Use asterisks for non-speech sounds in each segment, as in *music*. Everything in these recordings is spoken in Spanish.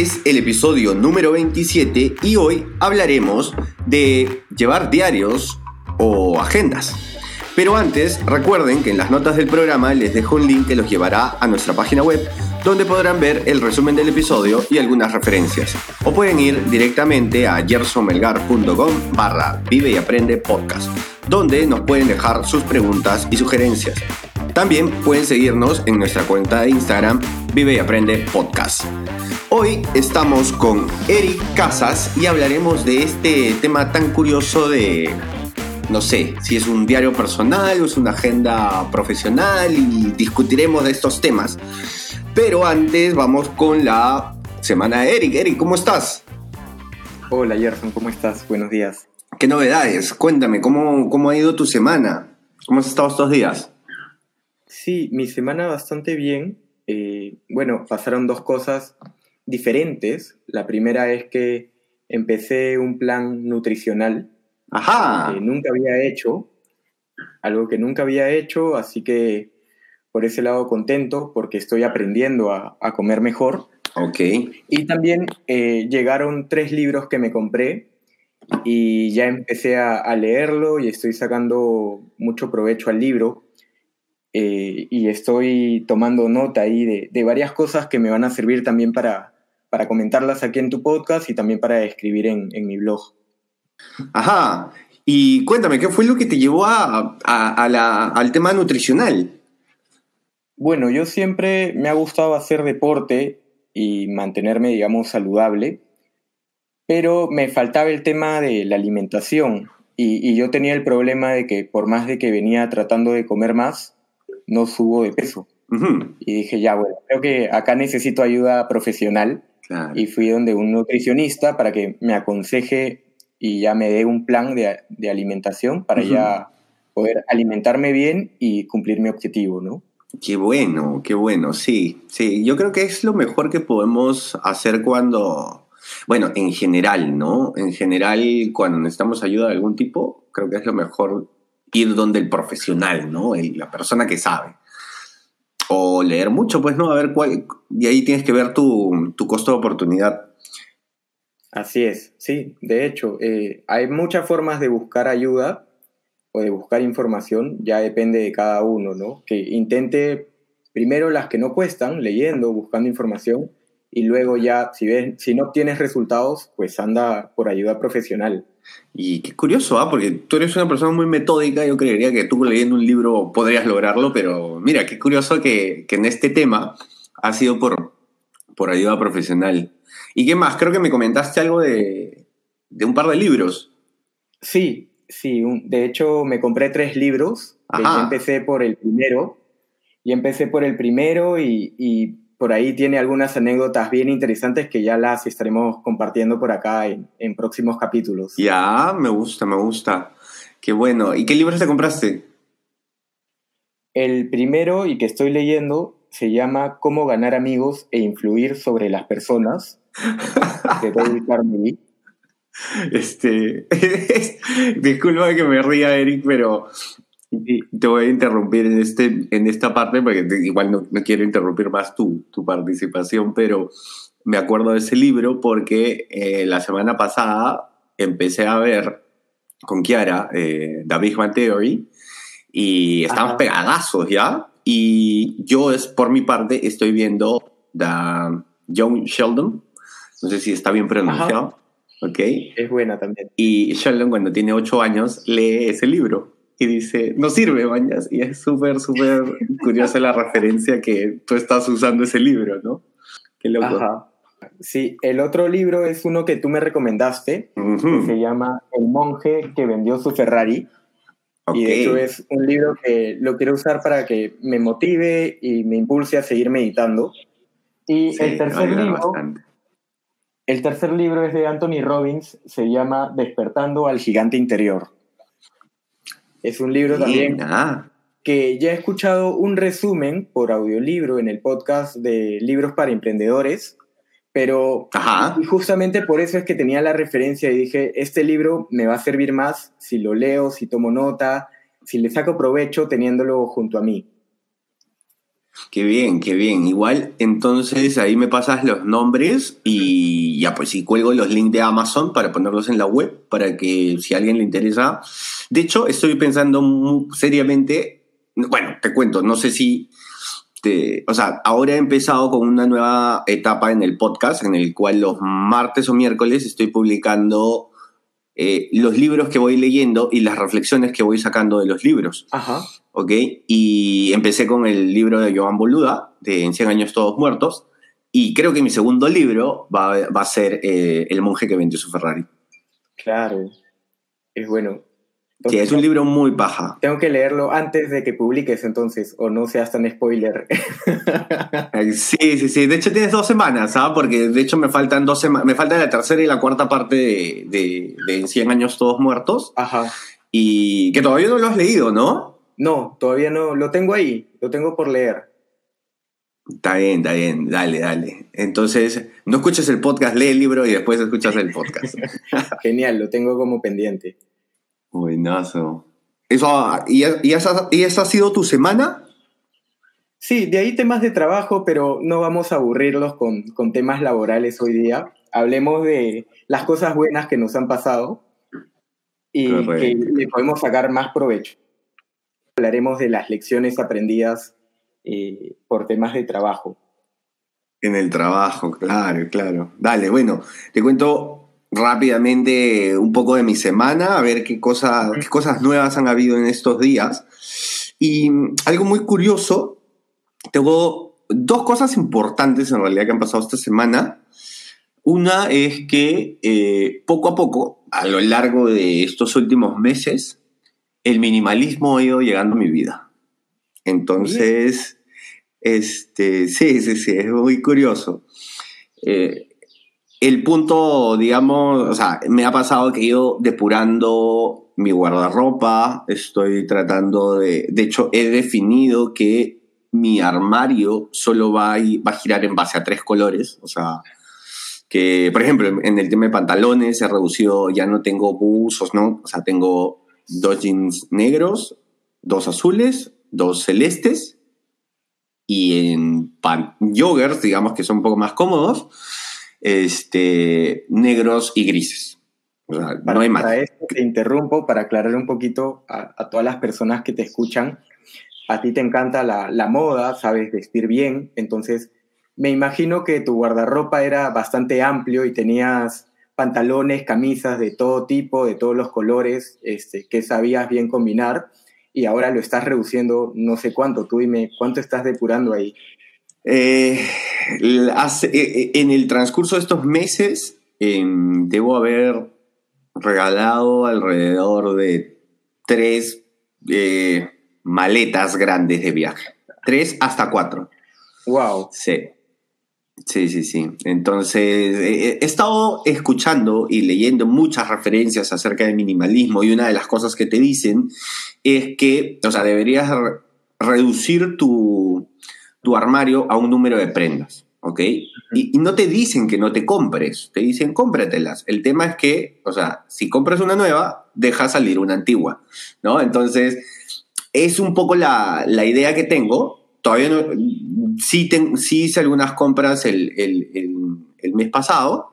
Es el episodio número 27 y hoy hablaremos de llevar diarios o agendas. Pero antes, recuerden que en las notas del programa les dejo un link que los llevará a nuestra página web donde podrán ver el resumen del episodio y algunas referencias. O pueden ir directamente a gersonmelgar.com barra vive y aprende podcast, donde nos pueden dejar sus preguntas y sugerencias. También pueden seguirnos en nuestra cuenta de Instagram Vive y Aprende Podcast. Hoy estamos con Eric Casas y hablaremos de este tema tan curioso de, no sé, si es un diario personal o es una agenda profesional y discutiremos de estos temas. Pero antes vamos con la semana de Eric. Eric, ¿cómo estás? Hola Gerson, ¿cómo estás? Buenos días. ¿Qué novedades? Cuéntame, ¿cómo, cómo ha ido tu semana? ¿Cómo has estado estos días? Sí, mi semana bastante bien. Eh, bueno, pasaron dos cosas diferentes. La primera es que empecé un plan nutricional Ajá. que nunca había hecho, algo que nunca había hecho, así que por ese lado contento porque estoy aprendiendo a, a comer mejor. Ok. Y también eh, llegaron tres libros que me compré y ya empecé a, a leerlo y estoy sacando mucho provecho al libro. Eh, y estoy tomando nota ahí de, de, varias cosas que me van a servir también para, para comentarlas aquí en tu podcast y también para escribir en, en mi blog. Ajá. Y cuéntame, ¿qué fue lo que te llevó a, a, a la, al tema nutricional? Bueno, yo siempre me ha gustado hacer deporte y mantenerme, digamos, saludable, pero me faltaba el tema de la alimentación y, y, yo tenía el problema de que por más de que venía tratando de comer más, no subo de peso. Uh -huh. Y dije, ya, bueno, creo que acá necesito ayuda profesional claro. y fui donde un nutricionista para que me aconseje y ya me dé un plan de, de alimentación para uh -huh. ya poder alimentarme bien y cumplir mi objetivo, ¿no? Qué bueno, qué bueno, sí, sí. Yo creo que es lo mejor que podemos hacer cuando, bueno, en general, ¿no? En general, cuando necesitamos ayuda de algún tipo, creo que es lo mejor ir donde el profesional, ¿no? El, la persona que sabe. O leer mucho, pues, ¿no? A ver cuál, y ahí tienes que ver tu, tu costo de oportunidad. Así es, sí. De hecho, eh, hay muchas formas de buscar ayuda o de buscar información, ya depende de cada uno, ¿no? Que intente primero las que no cuestan, leyendo, buscando información, y luego ya, si, ves, si no obtienes resultados, pues anda por ayuda profesional. Y qué curioso, ¿ah? porque tú eres una persona muy metódica, yo creería que tú leyendo un libro podrías lograrlo, pero mira, qué curioso que, que en este tema ha sido por, por ayuda profesional. ¿Y qué más? Creo que me comentaste algo de, de un par de libros. Sí, Sí, un, de hecho me compré tres libros. Yo empecé por el primero. Y empecé por el primero y, y, por ahí tiene algunas anécdotas bien interesantes que ya las estaremos compartiendo por acá en, en, próximos capítulos. Ya, me gusta, me gusta. Qué bueno. ¿Y qué libros te compraste? El primero y que estoy leyendo se llama Cómo ganar amigos e influir sobre las personas *laughs* de David Carnegie. Este, *laughs* disculpa que me ría, Eric, pero te voy a interrumpir en, este, en esta parte porque igual no, no quiero interrumpir más tu, tu, participación, pero me acuerdo de ese libro porque eh, la semana pasada empecé a ver con Kiara eh, The Big Bang Theory y estamos Ajá. pegadazos ya. Y yo, es, por mi parte, estoy viendo The Young Sheldon. No sé si está bien pronunciado. Ajá. ¿ok? Es buena también. Y Sheldon cuando tiene ocho años lee ese libro y dice, no sirve, mañas. Y es súper, súper curiosa la referencia que tú estás usando ese libro, ¿no? Qué loco. Ajá. Sí, el otro libro es uno que tú me recomendaste, uh -huh. que se llama El monje que vendió su Ferrari. Y de hecho es un libro que lo quiero usar para que me motive y me impulse a seguir meditando. Y el tercer libro, el tercer libro es de Anthony Robbins, se llama Despertando al gigante interior. Es un libro también que ya he escuchado un resumen por audiolibro en el podcast de Libros para Emprendedores, pero justamente por eso es que tenía la referencia y dije, este libro me va a servir más si lo leo, si tomo nota, si le saco provecho teniéndolo junto a mí. Qué bien, qué bien. Igual, entonces ahí me pasas los nombres y ya pues sí cuelgo los links de Amazon para ponerlos en la web para que si a alguien le interesa. De hecho, estoy pensando muy seriamente, bueno, te cuento, no sé si, te, o sea, ahora he empezado con una nueva etapa en el podcast en el cual los martes o miércoles estoy publicando eh, los libros que voy leyendo y las reflexiones que voy sacando de los libros. Ajá. ¿Ok? Y empecé con el libro de Joan Boluda, de En 100 años todos muertos, y creo que mi segundo libro va, a ser eh, El monje que vendió su Ferrari. Claro, es bueno sí, es un libro muy paja. Tengo que leerlo antes de que publiques entonces, o no seas tan spoiler. *laughs* sí, sí, sí. De hecho tienes dos semanas, ¿sabes? Porque de hecho me faltan dos semanas, me falta la tercera y la cuarta parte de, de, de 100 años todos muertos. Ajá. Y que todavía no lo has leído, ¿no? No, todavía no. Lo tengo ahí, lo tengo por leer. Está bien, está bien, dale, dale. Entonces, no escuches el podcast, lee el libro y después escuchas el podcast. *laughs* Genial, lo tengo como pendiente. Buenazo. Eso, ¿y, y, esa, ¿Y esa ha sido tu semana? Sí, de ahí temas de trabajo, pero no vamos a aburrirlos con, con, temas laborales hoy día. Hablemos de las cosas buenas que nos han pasado y que le podemos sacar más provecho. Hablaremos de las lecciones aprendidas eh, por temas de trabajo. En el trabajo, claro, claro. Dale, bueno, te cuento rápidamente un poco de mi semana, a ver qué, cosa, qué cosas nuevas han habido en estos días. Y algo muy curioso, tengo dos cosas importantes en realidad que han pasado esta semana. Una es que eh, poco a poco, a lo largo de estos últimos meses, el minimalismo ha ido llegando a mi vida. Entonces, este, sí, sí, sí, es muy curioso. Eh, el punto, digamos, o sea, me ha pasado que he ido depurando mi guardarropa, estoy tratando de, de hecho, he definido que mi armario solo va a, va a girar en base a tres colores, o sea, que, por ejemplo, en el tema de pantalones he reducido, ya no tengo buzos, ¿no? O sea, tengo dos jeans negros, dos azules, dos celestes, y en pan joggers, digamos que son un poco más cómodos, este, negros y grises. no hay más. Para esto te interrumpo para aclarar un poquito a, todas las personas que te escuchan. A ti te encanta la, la, moda, sabes vestir bien, entonces me imagino que tu guardarropa era bastante amplio y tenías pantalones, camisas de todo tipo, de todos los colores, este, que sabías bien combinar y ahora lo estás reduciendo no sé cuánto. Tú dime, ¿cuánto estás depurando ahí? Eh, hace, eh, eh, en el transcurso de estos meses em, debo haber regalado alrededor de tres maletas grandes de viaje. Tres hasta cuatro. Wow. Sí. Sí, sí, sí. Entonces, he estado escuchando y leyendo muchas referencias acerca del minimalismo y una de las cosas que te dicen es que, o sea, deberías reducir tu, tu armario a un número de prendas, ¿ok? Y, no te dicen que no te compres, te dicen cómpratelas. El tema es que, o sea, si compras una nueva, deja salir una antigua, ¿no? Entonces, es un poco la, idea que tengo. Todavía no, sí, sí hice algunas compras el, el mes pasado,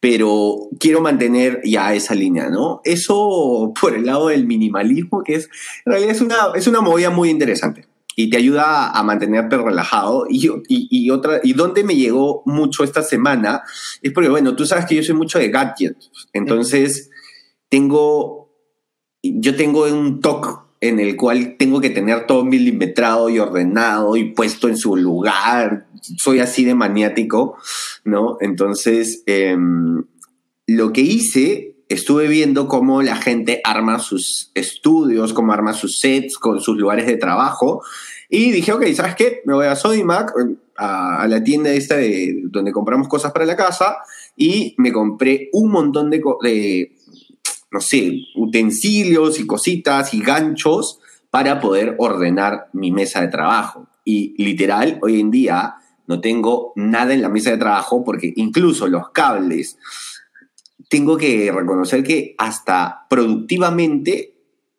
pero quiero mantener ya esa línea, ¿no? Eso por el lado del minimalismo, que es, en realidad es una, es una movida muy interesante y te ayuda a mantenerte relajado. Y, y, y, otra, y donde me llegó mucho esta semana es porque, bueno, tú sabes que yo soy mucho de gadgets. Entonces, tengo, yo tengo un toque en el cual tengo que tener todo milimetrado y ordenado y puesto en su lugar. Soy así de maniático, ¿no? Entonces, em, lo que hice estuve viendo cómo la gente arma sus estudios, cómo arma sus sets con sus lugares de trabajo. Y dije, ok, ¿sabes qué? Me voy a Sodimac, a, a la tienda esta de, donde compramos cosas para la casa, y me compré un montón de, de, no sé, utensilios y cositas y ganchos para poder ordenar mi mesa de trabajo. Y literal, hoy en día no tengo nada en la mesa de trabajo porque incluso los cables, tengo que reconocer que hasta productivamente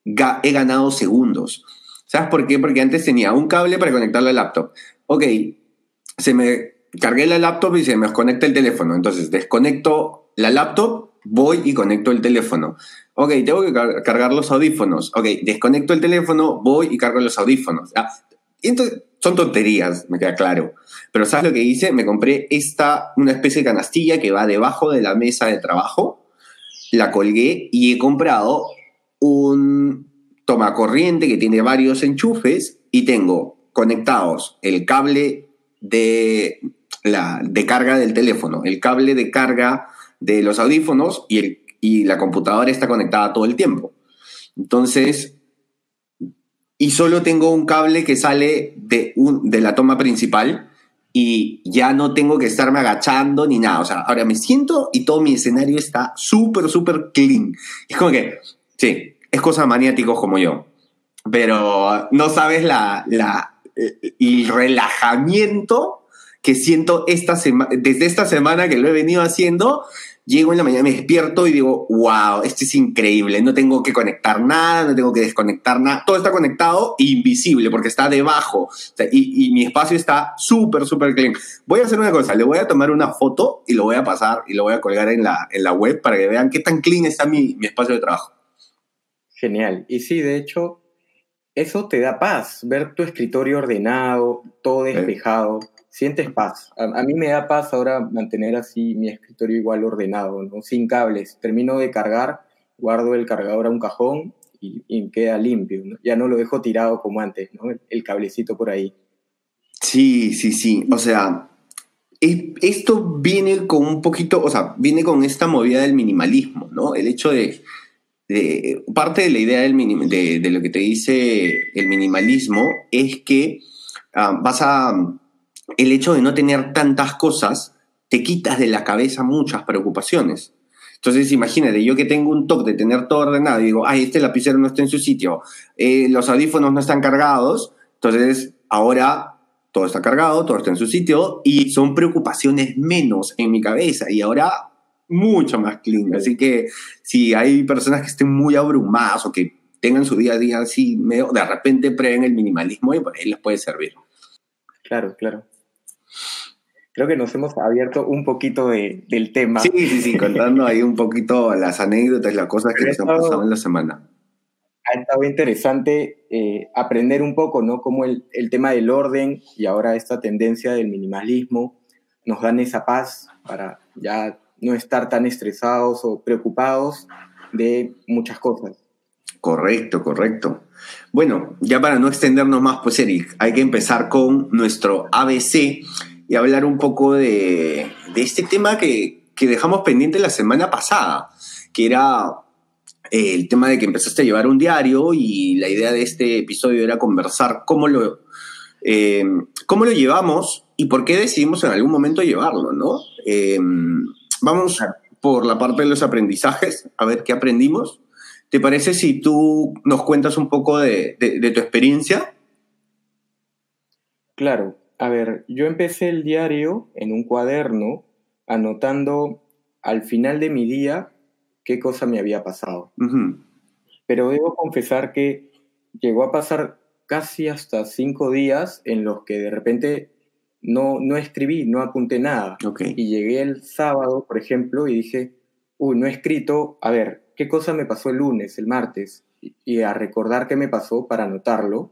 he ganado segundos. ¿Sabes por qué? Porque antes tenía un cable para conectarlo al laptop. Ok, se me cargué la laptop y se me desconecta el teléfono. Entonces desconecto la laptop, voy y conecto el teléfono. Ok, tengo que cargar los audífonos. Ok, desconecto el teléfono, voy y cargo los audífonos. Y entonces, son tonterías, me queda claro. Pero ¿sabes lo que hice? Me compré esta, una especie de canastilla que va debajo de la mesa de trabajo. La colgué y he comprado un tomacorriente que tiene varios enchufes y tengo conectados el cable de, la, de carga del teléfono, el cable de carga de los audífonos y, el, y la computadora está conectada todo el tiempo. Entonces, y solo tengo un cable que sale de, un, de la toma principal y ya no tengo que estarme agachando ni nada. O sea, ahora me siento y todo mi escenario está súper, súper clean. Es como que, sí, es cosa de maniáticos como yo. Pero no sabes la, la, el relajamiento que siento esta desde esta semana que lo he venido haciendo Llego en la mañana, me despierto y digo, wow, esto es increíble, no tengo que conectar nada, no tengo que desconectar nada, todo está conectado e invisible porque está debajo y, mi espacio está súper, súper clean. Voy a hacer una cosa, le voy a tomar una foto y lo voy a pasar y lo voy a colgar en la, en la web para que vean qué tan clean está mi, mi espacio de trabajo. Genial. Y sí, de hecho, eso te da paz, ver tu escritorio ordenado, todo despejado sientes paz. A, mí me da paz ahora mantener así mi escritorio igual ordenado, ¿no? sin cables. Termino de cargar, guardo el cargador a un cajón y, queda limpio. Ya no lo dejo tirado como antes, ¿no? el, cablecito por ahí. Sí, sí, sí. O sea, esto viene con un poquito, o sea, viene con esta movida del minimalismo, ¿no? El hecho de, parte de la idea del de, de, lo que te dice el minimalismo es que ah, vas a el hecho de no tener tantas cosas te quitas de la cabeza muchas preocupaciones. Entonces, imagínate, yo que tengo un toque de tener todo ordenado y digo, ay, este lapicero no está en su sitio, eh, los audífonos no están cargados, entonces ahora todo está cargado, todo está en su sitio y son preocupaciones menos en mi cabeza y ahora mucho más clean. Así que si hay personas que estén muy abrumadas o que tengan su día a día así, medio, de repente prueben el minimalismo y por ahí les puede servir. Claro, claro creo que nos hemos abierto un poquito del tema. Sí, sí, sí, contando ahí un poquito las anécdotas, las cosas que nos han pasado en la semana. Ha estado interesante eh, aprender un poco, ¿no? Cómo el, el, tema del orden y ahora esta tendencia del minimalismo nos dan esa paz para ya no estar tan estresados o preocupados de muchas cosas. Correcto, correcto. Bueno, ya para no extendernos más, pues Eric, hay que empezar con nuestro ABC y hablar un poco de, este tema que, dejamos pendiente la semana pasada, que era eh, el tema de que empezaste a llevar un diario y la idea de este episodio era conversar cómo lo, eh, cómo lo llevamos y por qué decidimos en algún momento llevarlo, ¿no? Eh, vamos por la parte de los aprendizajes, a ver qué aprendimos. ¿Te parece si tú nos cuentas un poco de, de tu experiencia? Claro, a ver, yo empecé el diario en un cuaderno anotando al final de mi día qué cosa me había pasado. Pero debo confesar que llegó a pasar casi hasta cinco días en los que de repente no, no escribí, no apunté nada. Y llegué el sábado, por ejemplo, y dije, uy, no he escrito, a ver, ¿qué cosa me pasó el lunes, el martes? Y a recordar qué me pasó para anotarlo.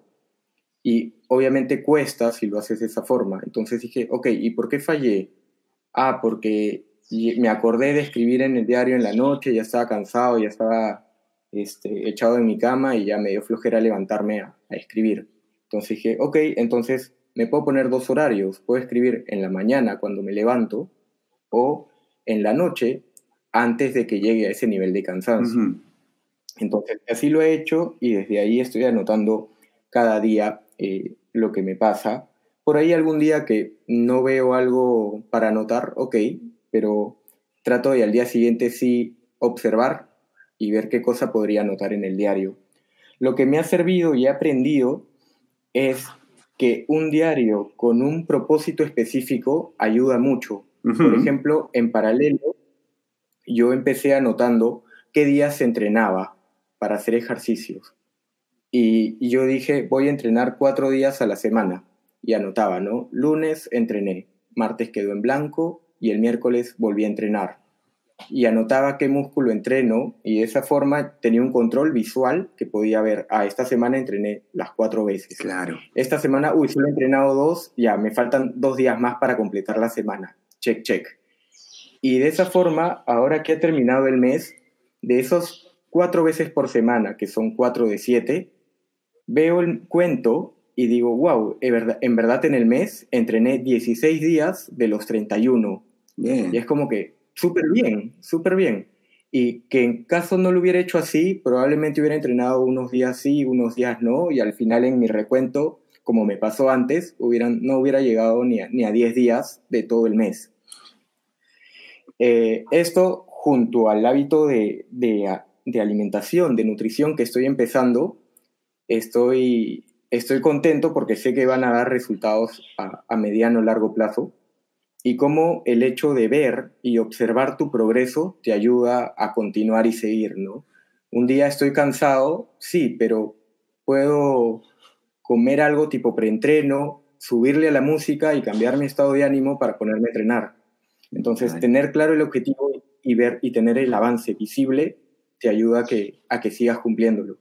Y obviamente cuesta si lo haces de esa forma. Entonces dije, ok, ¿y por qué fallé? Ah, porque me acordé de escribir en el diario en la noche, ya estaba cansado, ya estaba este, echado en mi cama y ya me dio flojera levantarme a, a escribir. Entonces dije, ok, entonces me puedo poner dos horarios. Puedo escribir en la mañana cuando me levanto o en la noche antes de que llegue a ese nivel de cansancio. Entonces, así lo he hecho y desde ahí estoy anotando cada día eh, lo que me pasa. Por ahí algún día que no veo algo para anotar, ok, pero trato de al día siguiente sí observar y ver qué cosa podría anotar en el diario. Lo que me ha servido y he aprendido es que un diario con un propósito específico ayuda mucho. Por ejemplo, en paralelo, yo empecé anotando qué días entrenaba para hacer ejercicios. Y, yo dije, voy a entrenar cuatro días a la semana. Y anotaba, ¿no? Lunes entrené, martes quedó en blanco y el miércoles volví a entrenar. Y anotaba qué músculo entreno y de esa forma tenía un control visual que podía ver, ah, esta semana entrené las cuatro veces. Claro. Esta semana, uy, solo he entrenado dos, ya, me faltan dos días más para completar la semana. Check, check. Y de esa forma, ahora que ha terminado el mes, de esos cuatro veces por semana, que son cuatro de siete, veo el cuento y digo, wow, en verdad, en el mes entrené 16 días de los 31. Y es como que súper bien, súper bien. Y que en caso no lo hubiera hecho así, probablemente hubiera entrenado unos días sí, unos días no, y al final en mi recuento, como me pasó antes, hubieran, no hubiera llegado ni a, ni a 10 días de todo el mes. Eh, esto junto al hábito de, de, alimentación, de nutrición que estoy empezando, estoy, estoy contento porque sé que van a dar resultados a, a mediano o largo plazo y cómo el hecho de ver y observar tu progreso te ayuda a continuar y seguir, ¿no? Un día estoy cansado, sí, pero puedo comer algo tipo preentreno, subirle a la música y cambiar mi estado de ánimo para ponerme a entrenar. Entonces, tener claro el objetivo y ver y tener el avance visible te ayuda a que, a que sigas cumpliéndolo.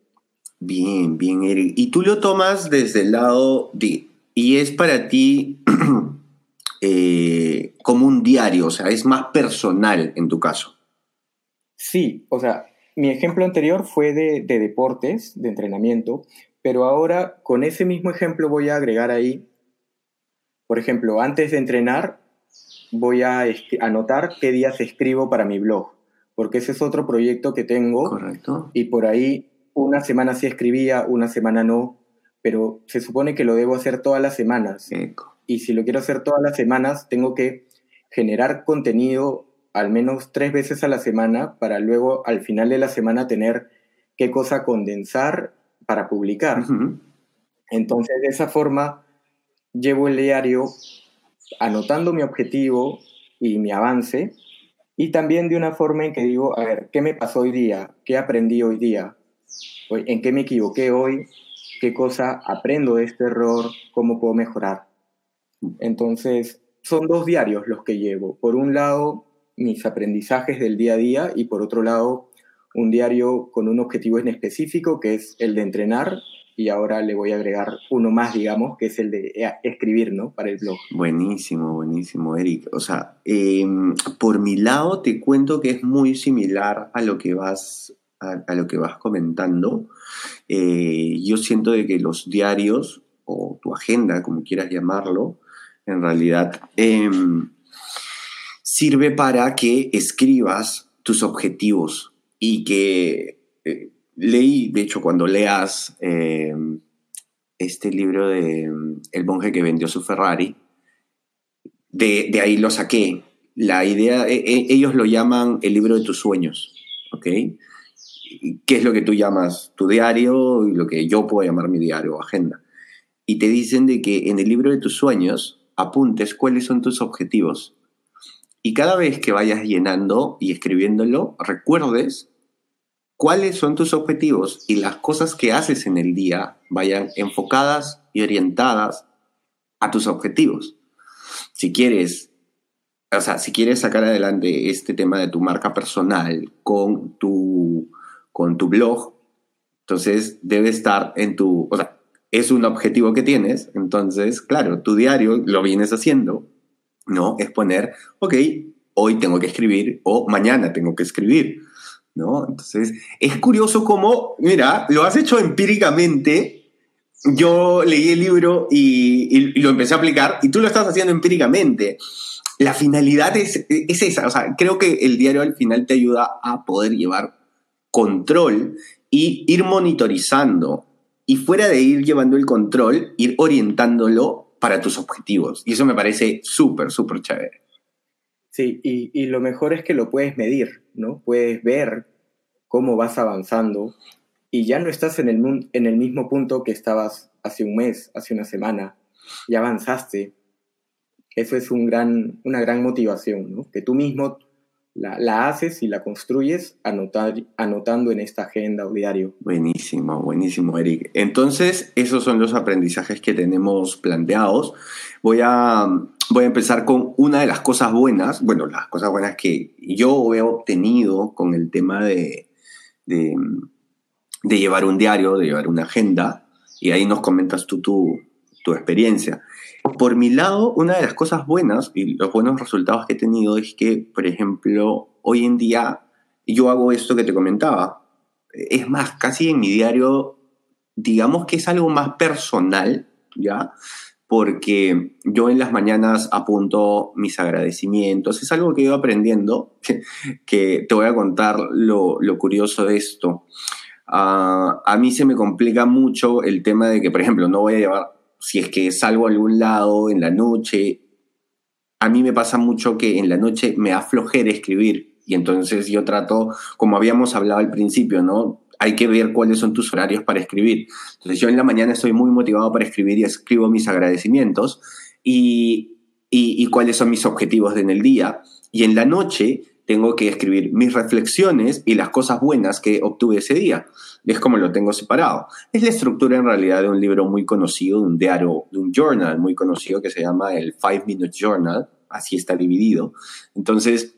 Bien, bien, Eric. Y tú lo tomas desde el lado de, y es para ti *clears throat* eh, como un diario, o sea, es más personal en tu caso. Sí, o sea, mi ejemplo anterior fue de, de deportes, de entrenamiento, pero ahora con ese mismo ejemplo voy a agregar ahí, por ejemplo, antes de entrenar, voy a anotar qué días escribo para mi blog, porque ese es otro proyecto que tengo. Correcto. Y por ahí una semana sí escribía, una semana no, pero se supone que lo debo hacer todas las semanas. Y si lo quiero hacer todas las semanas, tengo que generar contenido al menos tres veces a la semana para luego al final de la semana tener qué cosa condensar para publicar. Entonces, de esa forma, llevo el diario anotando mi objetivo y mi avance y también de una forma en que digo, a ver, ¿qué me pasó hoy día? ¿Qué aprendí hoy día? en qué me equivoqué hoy, qué cosa aprendo de este error, cómo puedo mejorar. Entonces, son dos diarios los que llevo. Por un lado, mis aprendizajes del día a día y por otro lado, un diario con un objetivo en específico, que es el de entrenar. Y ahora le voy a agregar uno más, digamos, que es el de eh, escribir, ¿no? Para el blog. Buenísimo, buenísimo, Eric. O sea, em, por mi lado te cuento que es muy similar a lo que vas a, lo que vas comentando, eh, yo siento de que los diarios o tu agenda, como quieras llamarlo, en realidad em, sirve para que escribas tus objetivos y que eh, leí, de hecho, cuando leas em, este libro de em, El monje que vendió su Ferrari, de, de ahí lo saqué. La idea, e, e, ellos lo llaman el libro de tus sueños, ¿ok? qué es lo que tú llamas tu diario y lo que yo puedo llamar mi diario o agenda. Y te dicen de que en el libro de tus sueños apuntes cuáles son tus objetivos. Y cada vez que vayas llenando y escribiéndolo, recuerdes cuáles son tus objetivos y las cosas que haces en el día vayan enfocadas y orientadas a tus objetivos. Si quieres, o sea, si quieres sacar adelante este tema de tu marca personal con tu con tu blog, entonces debe estar en tu, o sea, es un objetivo que tienes, entonces, claro, tu diario lo vienes haciendo, ¿no? Es poner, ok, hoy tengo que escribir o mañana tengo que escribir, ¿no? Entonces, es curioso cómo, mira, lo has hecho empíricamente. Yo leí el libro y, lo empecé a aplicar y tú lo estás haciendo empíricamente. la finalidad es, es esa. O sea, creo que el diario al final te ayuda a poder llevar control y ir monitorizando. Y fuera de ir llevando el control, ir orientándolo para tus objetivos. Y eso me parece súper, súper chévere. Sí, y, y, lo mejor es que lo puedes medir, ¿no? Puedes ver cómo vas avanzando y ya no estás en el, en el mismo punto que estabas hace un mes, hace una semana. Ya avanzaste. Eso es un gran, una gran motivación, ¿no? Que tú mismo la, haces y la construyes anotar, anotando en esta agenda o diario. Buenísimo, buenísimo, Eric. Entonces, esos son los aprendizajes que tenemos planteados. Voy a, voy a empezar con una de las cosas buenas, bueno, las cosas buenas que yo he obtenido con el tema de, de, de llevar un diario, de llevar una agenda, y ahí nos comentas tú tu, tu experiencia. Por mi lado, una de las cosas buenas y los buenos resultados que he tenido es que, por ejemplo, hoy en día yo hago esto que te comentaba. Es más, casi en mi diario, digamos que es algo más personal, ¿ya? Porque yo en las mañanas apunto mis agradecimientos. Es algo que ido aprendiendo, que, te voy a contar lo, curioso de esto. Ah, a mí se me complica mucho el tema de que, por ejemplo, no voy a llevar si es que salgo a algún lado en la noche, a mí me pasa mucho que en la noche me aflojera escribir y entonces yo trato, como habíamos hablado al principio, ¿no? Hay que ver cuáles son tus horarios para escribir. Entonces yo en la mañana estoy muy motivado para escribir y escribo mis agradecimientos y, y, y cuáles son mis objetivos en el día. Y en la noche tengo que escribir mis reflexiones y las cosas buenas que obtuve ese día. Es como lo tengo separado. Es la estructura en realidad de un libro muy conocido, de un diario, de un journal muy conocido que se llama el Five Minute Journal. Así está dividido. Entonces,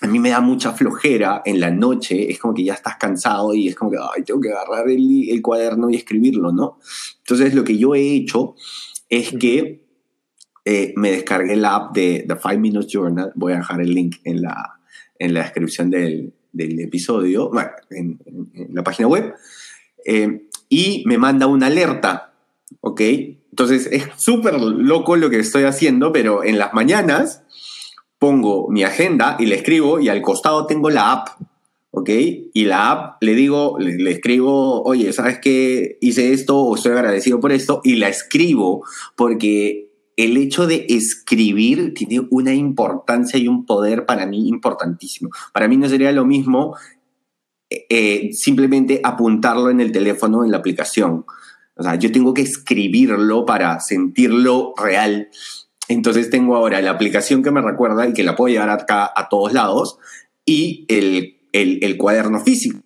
a mí me da mucha flojera en la noche, es como que ya estás cansado y es como que, ay, tengo que agarrar el, el cuaderno y escribirlo, ¿no? Entonces, lo que yo he hecho es que eh, me descargué la app de The Five Minute Journal, voy a dejar el link en la, en la descripción del, del episodio, bueno, en, la página web, eh, y me manda una alerta, ¿ok? Entonces es súper loco lo que estoy haciendo, pero en las mañanas pongo mi agenda y le escribo y al costado tengo la app, ¿ok? Y la app le digo, le, le, escribo, oye, ¿sabes qué? Hice esto o estoy agradecido por esto y la escribo porque el hecho de escribir tiene una importancia y un poder para mí importantísimo. Para mí no sería lo mismo eh, eh, simplemente apuntarlo en el teléfono, en la aplicación. O sea, yo tengo que escribirlo para sentirlo real. Entonces tengo ahora la aplicación que me recuerda y que la puedo llevar acá a todos lados y el, el cuaderno físico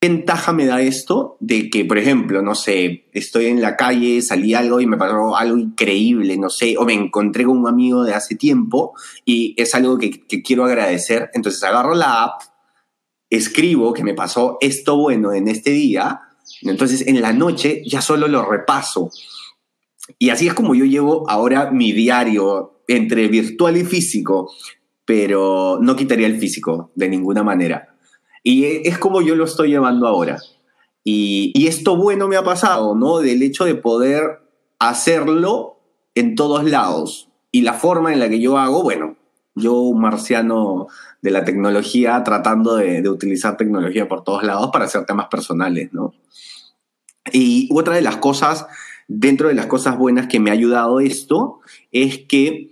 ventaja me da esto de que, por ejemplo, no sé, estoy en la calle, salí algo y me pasó algo increíble, no sé, o me encontré con un amigo de hace tiempo y es algo que, quiero agradecer. Entonces agarro la app, escribo que me pasó esto bueno en este día, entonces en la noche ya solo lo repaso. Y así es como yo llevo ahora mi diario entre virtual y físico, pero no quitaría el físico de ninguna manera. Y es como yo lo estoy llevando ahora. Y, esto bueno me ha pasado, ¿no? Del hecho de poder hacerlo en todos lados. Y la forma en la que yo hago, bueno, yo un marciano de la tecnología tratando de, de, utilizar tecnología por todos lados para hacer temas personales, ¿no? Y otra de las cosas, dentro de las cosas buenas que me ha ayudado esto, es que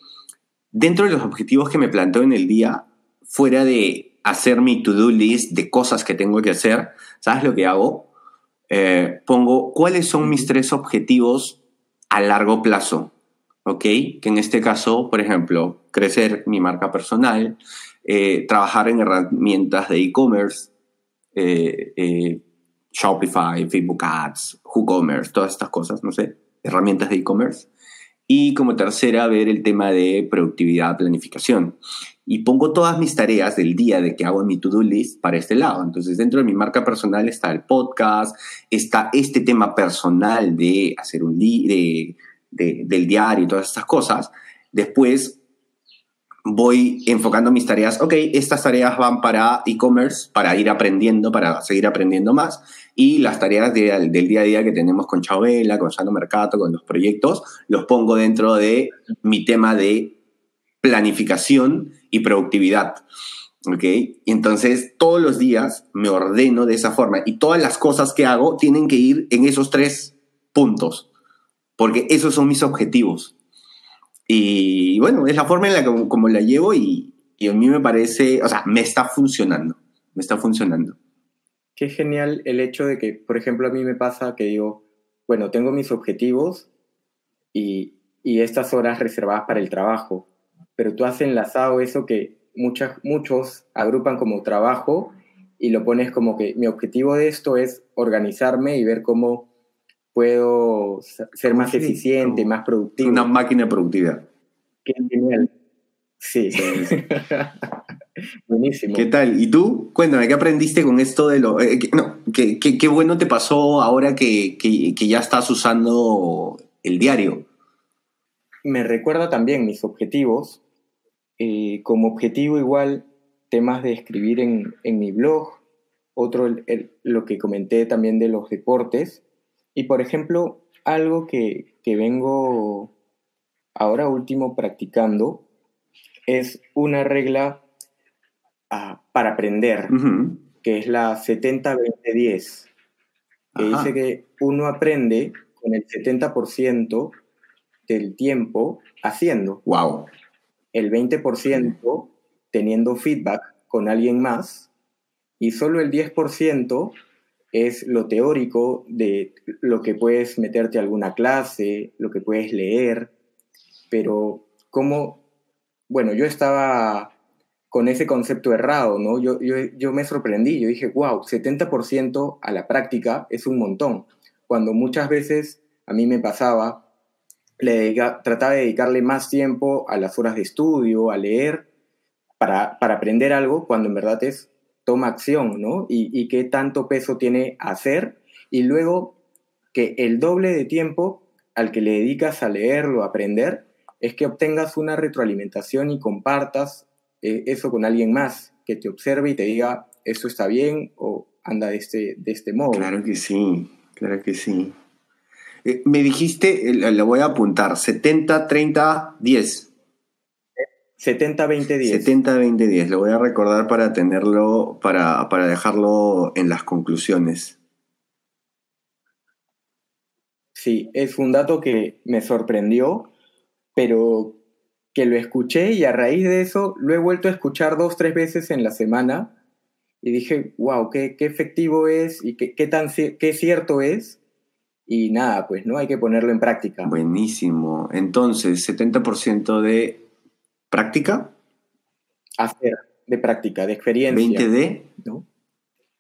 dentro de los objetivos que me planteo en el día, fuera de hacer mi to-do list de cosas que tengo que hacer, ¿sabes lo que hago? Eh, pongo cuáles son mis tres objetivos a largo plazo, ¿ok? Que en este caso, por ejemplo, crecer mi marca personal, eh, trabajar en herramientas de e-commerce, eh, Shopify, Facebook Ads, WooCommerce, todas estas cosas, no sé, herramientas de e-commerce. Y como tercera, ver el tema de productividad, planificación y pongo todas mis tareas del día de que hago en mi to-do list para este lado. Entonces, dentro de mi marca personal está el podcast, está este tema personal de hacer un de, de, del diario y todas estas cosas. Después voy enfocando mis tareas. Ok, estas tareas van para e-commerce, para ir aprendiendo, para seguir aprendiendo más. Y las tareas del día a día que tenemos con Chabela, con Sano Mercato, con los proyectos, los pongo dentro de mi tema de planificación y productividad. ¿Ok? Entonces todos los días me ordeno de esa forma y todas las cosas que hago tienen que ir en esos tres puntos, porque esos son mis objetivos. Y bueno, es la forma en la que como la llevo y, y a mí me parece, o sea, me está funcionando, me está funcionando. Qué genial el hecho de que, por ejemplo, a mí me pasa que digo, bueno, tengo mis objetivos y, y estas horas reservadas para el trabajo, pero tú has enlazado eso que muchas, muchos agrupan como trabajo y lo pones como que mi objetivo de esto es organizarme y ver cómo puedo ser más eficiente, más productivo. Una máquina de productividad. Qué genial. Sí, *laughs* buenísimo. ¿Qué tal? ¿Y tú? Cuéntame, ¿qué aprendiste con esto de lo... Eh, no, ¿qué, qué, bueno te pasó ahora que, que, que ya estás usando el diario? Me recuerda también mis objetivos. Eh, como objetivo igual temas de escribir en, en mi blog, otro lo que comenté también de los deportes. Y por ejemplo, algo que, que vengo ahora último practicando es una regla ah, para aprender, que es la 70-20-10, que dice que uno aprende con el 70% del tiempo haciendo. Wow. El 20% teniendo feedback con alguien más y solo el 10% es lo teórico de lo que puedes meterte a alguna clase, lo que puedes leer, pero cómo bueno, yo estaba con ese concepto errado, ¿no? Yo, yo, me sorprendí, yo dije, wow, 70% a la práctica es un montón, cuando muchas veces a mí me pasaba, le trataba de dedicarle más tiempo a las horas de estudio, a leer, para, para aprender algo, cuando en verdad es toma acción, ¿no? Y, qué tanto peso tiene hacer, y luego que el doble de tiempo al que le dedicas a leerlo, a aprender, es que obtengas una retroalimentación y compartas eh, eso con alguien más, que te observe y te diga, eso está bien o anda de este, de este modo. Claro que sí, claro que sí. Eh, me dijiste, eh, le voy a apuntar, 70, 30, 10. 70, 20, 10. 70, 20, 10. Lo voy a recordar para tenerlo, para, para dejarlo en las conclusiones. Sí, es un dato que me sorprendió pero que lo escuché y a raíz de eso lo he vuelto a escuchar dos, tres veces en la semana y dije, wow, qué, qué efectivo es y qué, qué, tan, qué cierto es. Y nada, pues no hay que ponerlo en práctica. Buenísimo. Entonces, 70% de práctica. Hacer, de práctica, de experiencia. 20 de. ¿no?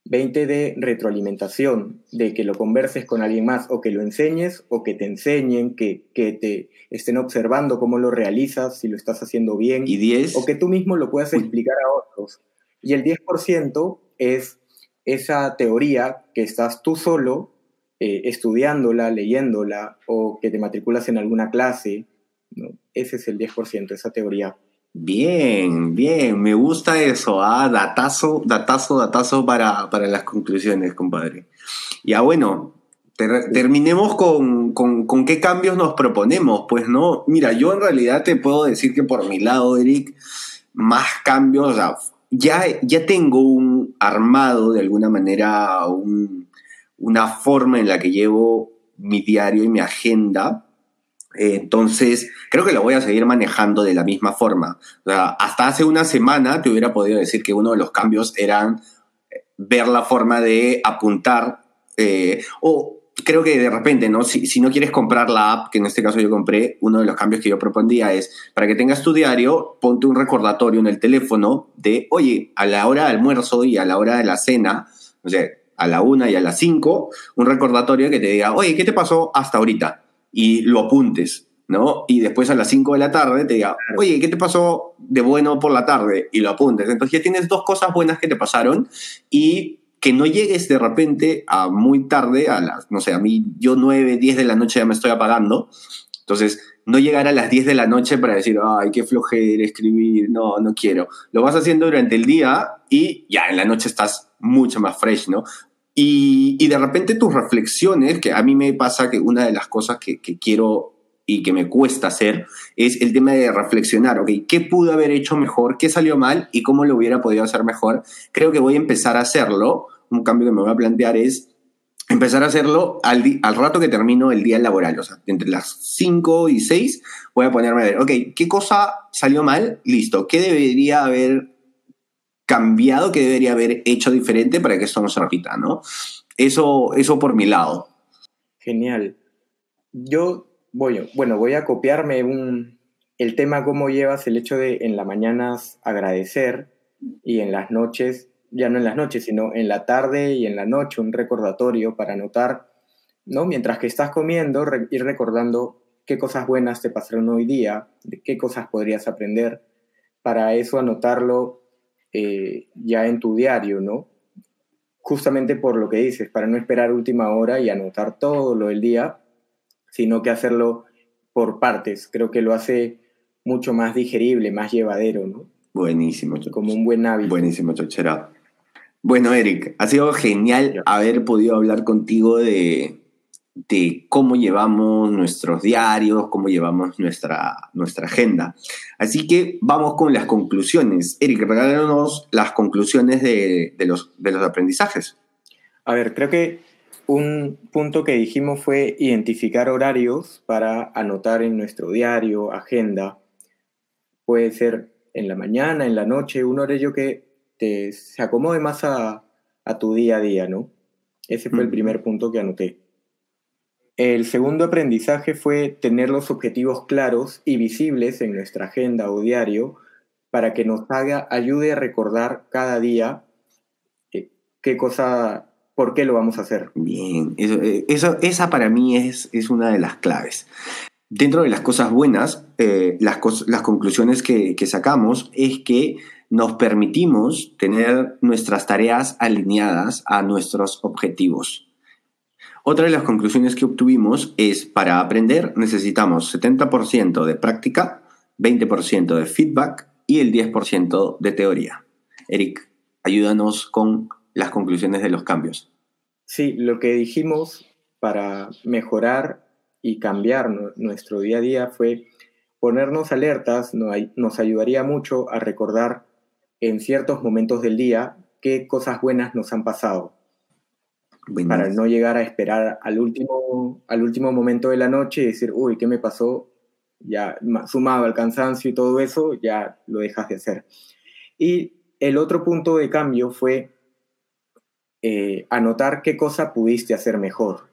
20 de retroalimentación, de que lo converses con alguien más o que lo enseñes o que te enseñen, que, que te estén observando cómo lo realizas, si lo estás haciendo bien. Y 10. O que tú mismo lo puedas explicar a otros. Y el 10% es esa teoría que estás tú solo eh, estudiándola, leyéndola o que te matriculas en alguna clase. ¿no? Ese es el 10%, esa teoría. Bien, bien, me gusta eso, ah, datazo, datazo, datazo para, para las conclusiones, compadre. Ya bueno, terminemos con, con, qué cambios nos proponemos, pues, ¿no? Mira, yo en realidad te puedo decir que por mi lado, Eric, más cambios, o sea, ya, ya tengo un armado de alguna manera, una forma en la que llevo mi diario y mi agenda, entonces, creo que lo voy a seguir manejando de la misma forma. hasta hace una semana te hubiera podido decir que uno de los cambios eran eh, ver la forma de apuntar eh, o creo que de repente, ¿no? Si, no quieres comprar la app, que en este caso yo compré, uno de los cambios que yo propondría es, para que tengas tu diario, ponte un recordatorio en el teléfono de, oye, a la hora de almuerzo y a la hora de la cena, o sea, a la una y a las cinco, un recordatorio que te diga, oye, ¿qué te pasó hasta ahorita? Y lo apuntes, ¿no? Y después a las 5 de la tarde te diga, oye, ¿qué te pasó de bueno por la tarde? Y lo apuntes. Entonces ya tienes dos cosas buenas que te pasaron y que no llegues de repente a muy tarde, a las, no sé, a mí yo 9, 10 de la noche ya me estoy apagando. Entonces, no llegar a las 10 de la noche para decir, ay, qué flojera escribir, no, no quiero. Lo vas haciendo durante el día y ya en la noche estás mucho más fresh, ¿no? Y, de repente tus reflexiones, que a mí me pasa que una de las cosas que, quiero y que me cuesta hacer es el tema de reflexionar, ok, ¿qué pudo haber hecho mejor? ¿Qué salió mal? ¿Y cómo lo hubiera podido hacer mejor? Creo que voy a empezar a hacerlo. Un cambio que me voy a plantear es empezar a hacerlo al, al rato que termino el día laboral, o sea, entre las 5 y 6 voy a ponerme a ver, ok, ¿qué cosa salió mal? Listo, ¿qué debería haber cambiado, qué debería haber hecho diferente para que esto no se repita, ¿no? Eso, eso por mi lado. Genial. Yo voy, bueno, voy a copiarme un, el tema cómo llevas el hecho de en las mañanas agradecer y en las noches ya no en las noches, sino en la tarde y en la noche, un recordatorio para anotar, ¿no? Mientras que estás comiendo, ir recordando qué cosas buenas te pasaron hoy día, qué cosas podrías aprender, para eso anotarlo eh, ya en tu diario, ¿no? Justamente por lo que dices, para no esperar última hora y anotar todo lo del día, sino que hacerlo por partes. Creo que lo hace mucho más digerible, más llevadero, ¿no? Buenísimo. Como un buen hábito. Buenísimo, Chochera. Bueno, Eric, ha sido genial haber podido hablar contigo de, de cómo llevamos nuestros diarios, cómo llevamos nuestra, nuestra agenda. Así que vamos con las conclusiones. Eric, regálanos las conclusiones de, los, de los aprendizajes. A ver, creo que un punto que dijimos fue identificar horarios para anotar en nuestro diario, agenda. Puede ser en la mañana, en la noche, un horario que se acomode más a, tu día a día, ¿no? Ese fue el primer punto que anoté. El segundo aprendizaje fue tener los objetivos claros y visibles en nuestra agenda o diario para que nos haga, ayude a recordar cada día eh, qué cosa, por qué lo vamos a hacer. Bien, eh, eso, esa para mí es, es una de las claves. Dentro de las cosas buenas, eh, las, las, conclusiones que, que, sacamos es que nos permitimos tener nuestras tareas alineadas a nuestros objetivos. Otra de las conclusiones que obtuvimos es, para aprender necesitamos 70% de práctica, 20% de feedback y el 10% de teoría. Eric, ayúdanos con las conclusiones de los cambios. Sí, lo que dijimos para mejorar y cambiar nuestro día a día fue ponernos alertas, nos ayudaría mucho a recordar en ciertos momentos del día qué cosas buenas nos han pasado. Para no llegar a esperar al último, al último momento de la noche y decir, uy, ¿qué me pasó? Ya sumado al cansancio y todo eso, ya lo dejas de hacer. Y el otro punto de cambio fue eh, anotar qué cosa pudiste hacer mejor,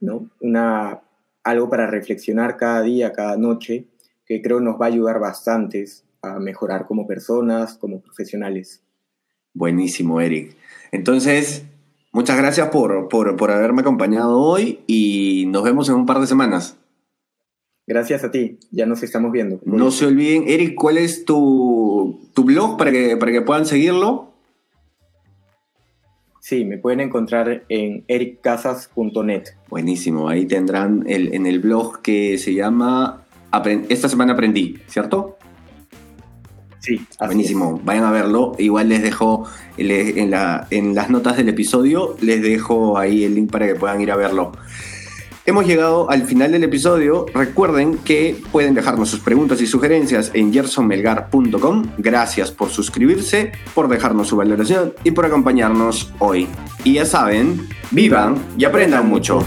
¿no? Una, algo para reflexionar cada día, cada noche, que creo nos va a ayudar bastantes a mejorar como personas, como profesionales. Buenísimo, Eric. Entonces, muchas gracias por, por, haberme acompañado hoy y nos vemos en un par de semanas. Gracias a ti, ya nos estamos viendo. No se olviden, Eric, ¿cuál es tu, tu blog para que, para que puedan seguirlo? Sí, me pueden encontrar en ericcasas.net. Buenísimo, ahí tendrán el, en el blog que se llama Esta semana aprendí, ¿cierto? Sí, buenísimo. Vayan a verlo. Igual les dejo en, en las notas del episodio, les dejo ahí el link para que puedan ir a verlo. Hemos llegado al final del episodio. Recuerden que pueden dejarnos sus preguntas y sugerencias en gersonmelgar.com. Gracias por suscribirse, por dejarnos su valoración y por acompañarnos hoy. Y ya saben, vivan y aprendan mucho.